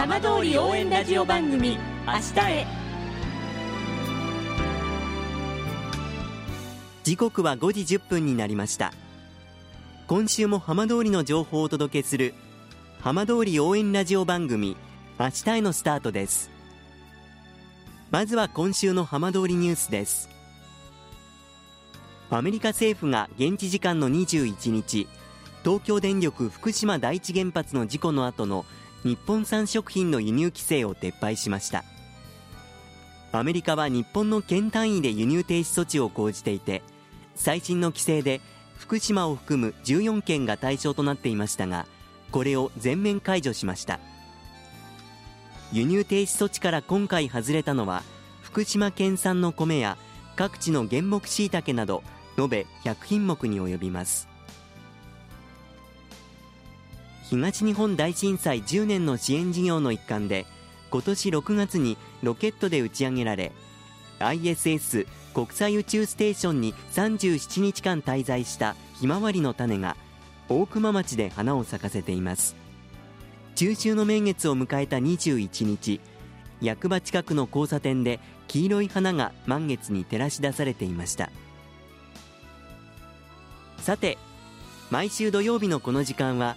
浜通り応援ラジオ番組明日へ。時刻は5時1分になりました。今週も浜通りの情報をお届けする浜通り応援ラジオ番組明日へのスタートです。まずは今週の浜通りニュースです。アメリカ政府が現地時間の21日東京電力福島第一原発の事故の後の日本産食品の輸入規制を撤廃しました。アメリカは日本の県単位で輸入停止措置を講じていて最新の規制で福島を含む14県が対象となっていましたがこれを全面解除しました。輸入停止措置から今回外れたのは福島県産の米や各地の原木しいたけなど延べ100品目に及びます。東日本大震災10年の支援事業の一環で今年6月にロケットで打ち上げられ ISS 国際宇宙ステーションに37日間滞在したひまわりの種が大熊町で花を咲かせています中秋の名月を迎えた21日役場近くの交差点で黄色い花が満月に照らし出されていましたさて毎週土曜日のこの時間は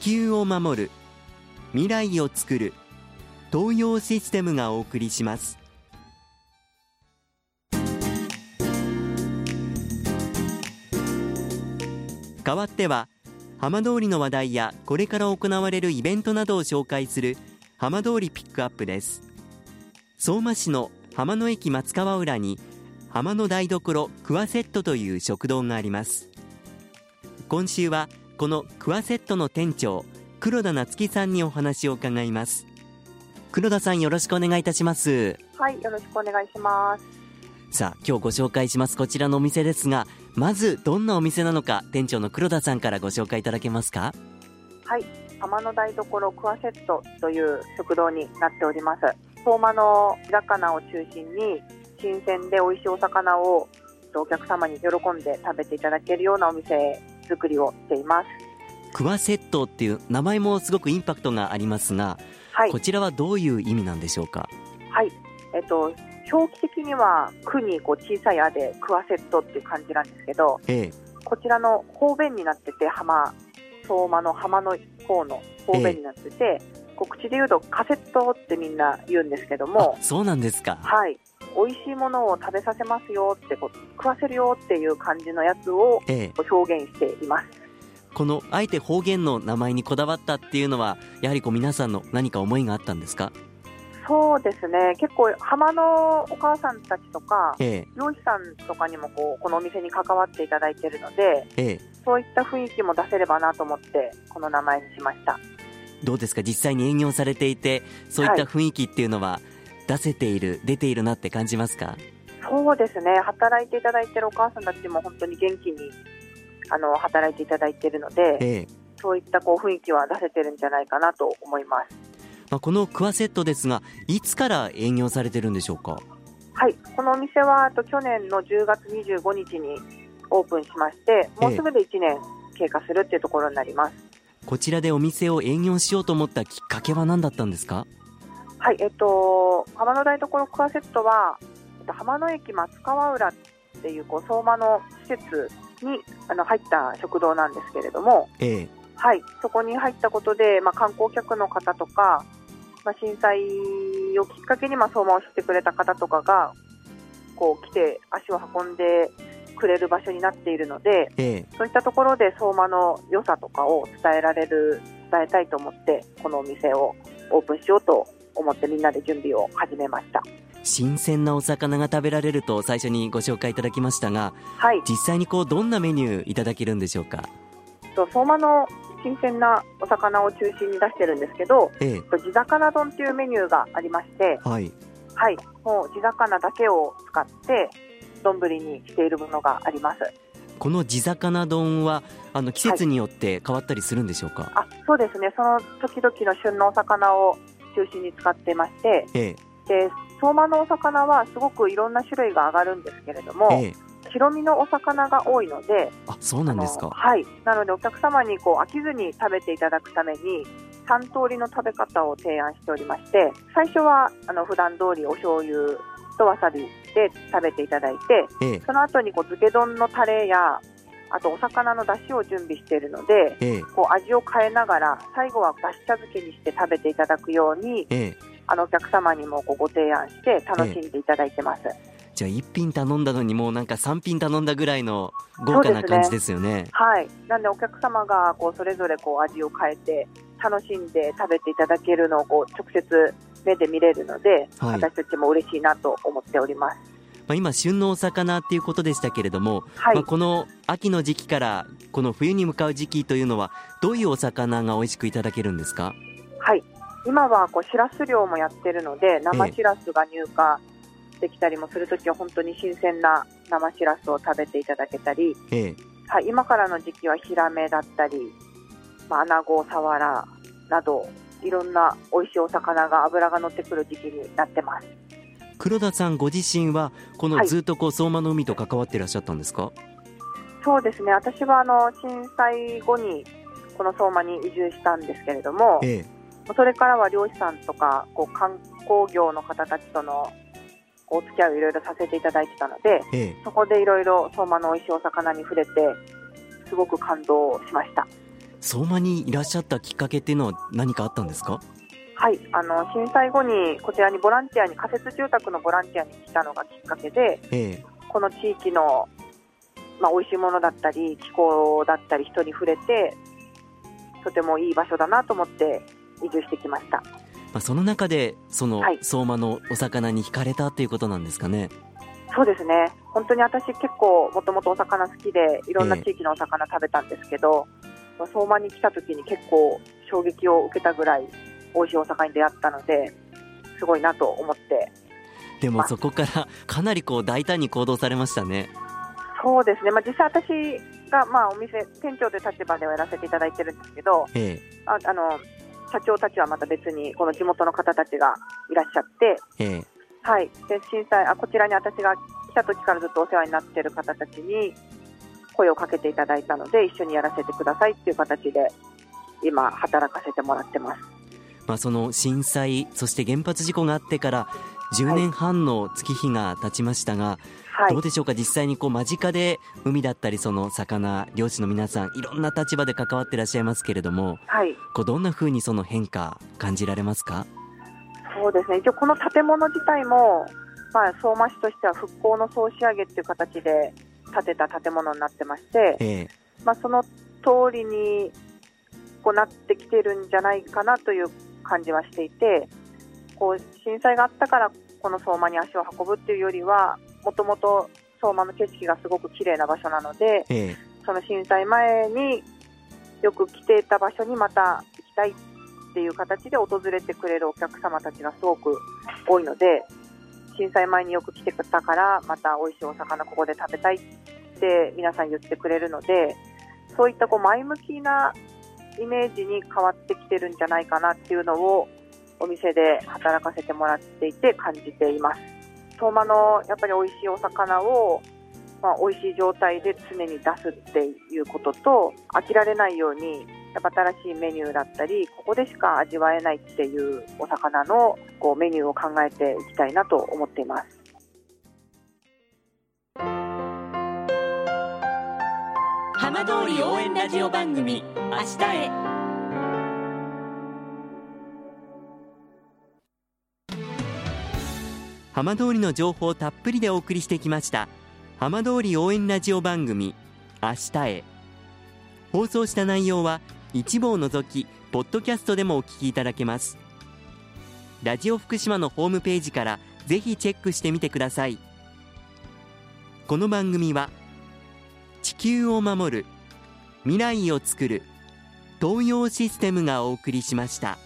球を守る未来をつくる東洋システムがお送りします。代わっては浜通りの話題やこれから行われるイベントなどを紹介する浜通りピックアップです。相馬市の浜野駅松川浦に浜の台所クワセットという食堂があります。今週はこのクワセットの店長黒田夏樹さんにお話を伺います。黒田さんよろしくお願いいたします。はいよろしくお願いします。さあ今日ご紹介します。こちらのお店ですがまずどんなお店なのか店長の黒田さんからご紹介いただけますか？はい浜の台所クワセットという食堂になっております。相馬の魚を中心に新鮮で美味しいお魚をお客様に喜んで食べていただけるようなお店作りをしています。クワセットっていう名前もすごくインパクトがありますが、はい、こちらはどういう意味なんでしょうか？はい。えっと表記的には「く」にこう小さい「あ」でクワセットっていう感じなんですけど、ええ、こちらの方便になってて浜相馬の浜の方の方便になってて、ええ、口で言うとカセットってみんな言うんですけどもそうなんですか。はい美味しいものを食べさせますよってこう食わせるよっていう感じのやつを表現しています、ええ、このあえて方言の名前にこだわったっていうのはやはりこう皆さんの何か思いがあったんですか？そうですね。結構浜のお母さんたちとか、ええ、漁師さんとかにもこうこのお店に関わっていただいているので、ええ、そういった雰囲気も出せればなと思ってこの名前にしました。どうですか？実際に営業されていてそういった雰囲気っていうのは出せている、はい、出ているなって感じますか？そうですね。働いていただいているお母さんたちも本当に元気にあの働いていただいているので、ええ、そういったこう雰囲気は出せてるんじゃないかなと思います。まあ、このクワセットですがいつから営業されてるんでしょうか？はい。このお店はと去年の10月25日にオープンしましてもうすぐで1年経過するっていうところになります、ええ、こちらでお店を営業しようと思ったきっかけは何だったんですか？はいえっと浜の台所クワセットは、えっと、浜野駅松川浦っていうこう相馬の施設にあの入った食堂なんですけれども、ええ、はいそこに入ったことで、まあ、観光客の方とかまあ、震災をきっかけにまあ相馬を知ってくれた方とかがこう来て足を運んでくれる場所になっているので、ええ、そういったところで相馬の良さとかを伝えられる伝えたいと思ってこのお店をオープンしようと思ってみんなで準備を始めました。新鮮なお魚が食べられると最初にご紹介いただきましたが、はい、実際にこうどんなメニューいただけるんでしょうか？と相馬の新鮮なお魚を中心に出してるんですけど、ええ、地魚丼というメニューがありまして、はい、はい、もう地魚だけを使って丼にしているものがあります。この地魚丼はあの季節によって変わったりするんでしょうか、はい、あそうですね、その時々の旬のお魚を中心に使ってまして、ええ、で相馬のお魚はすごくいろんな種類が上がるんですけれども、ええ、白身のお魚が多いので、あそうなんですか。はい、なのでお客様にこう飽きずに食べていただくために、3通りの食べ方を提案しておりまして、最初はあの普段通りお醤油とわさびで食べていただいて、ええ、その後にこう漬け丼のタレやあとお魚の出汁を準備しているので、ええ、こう味を変えながら最後はだし茶漬けにして食べていただくように、え、あのお客様にもこうご提案して楽しんでいただいてます。じゃあ1品頼んだのにもうなんか3品頼んだぐらいの豪華な感じですよね。ねはいなんでお客様がこうそれぞれこう味を変えて楽しんで食べていただけるのをこう直接目で見れるので、はい、私たちも嬉しいなと思っております。まあ、今、旬のお魚っていうことでしたけれども、はい、まあ、この秋の時期からこの冬に向かう時期というのは、どういうお魚が美味しくいただけるんですか？はい。今はこうしらす漁もやってるので、生しらすが入荷できたりもするときは、本当に新鮮な生しらすを食べていただけたり、ええ、はい、今からの時期はヒラメだったり、まあ、アナゴ、サワラなど、いろんな美味しいお魚が脂が乗ってくる時期になってます。黒田さんご自身はこのずっとこう相馬の海と関わっていらっしゃったんですか、はい、そうですね。私はあの震災後にこの相馬に移住したんですけれども、ええ、それからは漁師さんとかこう観光業の方たちとのお付き合いをいろいろさせていただいてたので、ええ、そこでいろいろ相馬の美味しいお魚に触れてすごく感動しました。相馬にいらっしゃったきっかけっていうのは何かあったんですか？はいあの震災後にこちらにボランティアに仮設住宅のボランティアに来たのがきっかけで、ええ、この地域の、まあ、美味しいものだったり気候だったり人に触れてとてもいい場所だなと思って移住してきました、まあ、その中でその相馬のお魚に惹かれたっていうことなんですかね。そうですね。本当に私結構もともとお魚好きでいろんな地域のお魚食べたんですけど、え相馬に来た時に結構衝撃を受けたぐらい美味しいお魚に出会ったのですごいなと思って。でもそこからかなりこう大胆に行動されましたね。そうですね、まあ、実際私がまあお店店長という立場ではやらせていただいてるんですけど、ええ、ああの社長たちはまた別にこの地元の方たちがいらっしゃって、ええ、はい、で震災あこちらに私が来た時からずっとお世話になっている方たちに声をかけていただいたので一緒にやらせてくださいっていう形で今働かせてもらってます。まあ、その震災そして原発事故があってから10年半の月日が経ちましたが、はい、どうでしょうか？実際にこう間近で海だったりその魚漁師の皆さんいろんな立場で関わっていらっしゃいますけれども、はい、こうどんなふうにその変化感じられますか？そうですね。一応この建物自体も、まあ、相馬市としては復興の総仕上げっていう形で建てた建物になってまして、ええ、まあ、その通りにこうなってきてるんじゃないかなという感じはしていてこう震災があったからこの相馬に足を運ぶっていうよりはもともと相馬の景色がすごく綺麗な場所なので、ええ、その震災前によく来ていた場所にまた行きたいっていう形で訪れてくれるお客様たちがすごく多いので震災前によく来てくれたからまた美味しいお魚ここで食べたいって皆さん言ってくれるのでそういったこう前向きなイメージに変わってきてるんじゃないかなっていうのをお店で働かせてもらっていて感じています。相馬のやっぱり美味しいお魚をまあ、美味しい状態で常に出すっていうことと飽きられないようにやっぱ新しいメニューだったりここでしか味わえないっていうお魚のこうメニューを考えていきたいなと思っています。浜通り応援ラジオ番組明日へ。浜通りの情報をたっぷりでお送りしてきました浜通り応援ラジオ番組明日へ。放送した内容は一部を除きポッドキャストでもお聞きいただけます。ラジオ福島のホームページからぜひチェックしてみてください。この番組は球を守る未来をつくる東洋システムがお送りしました。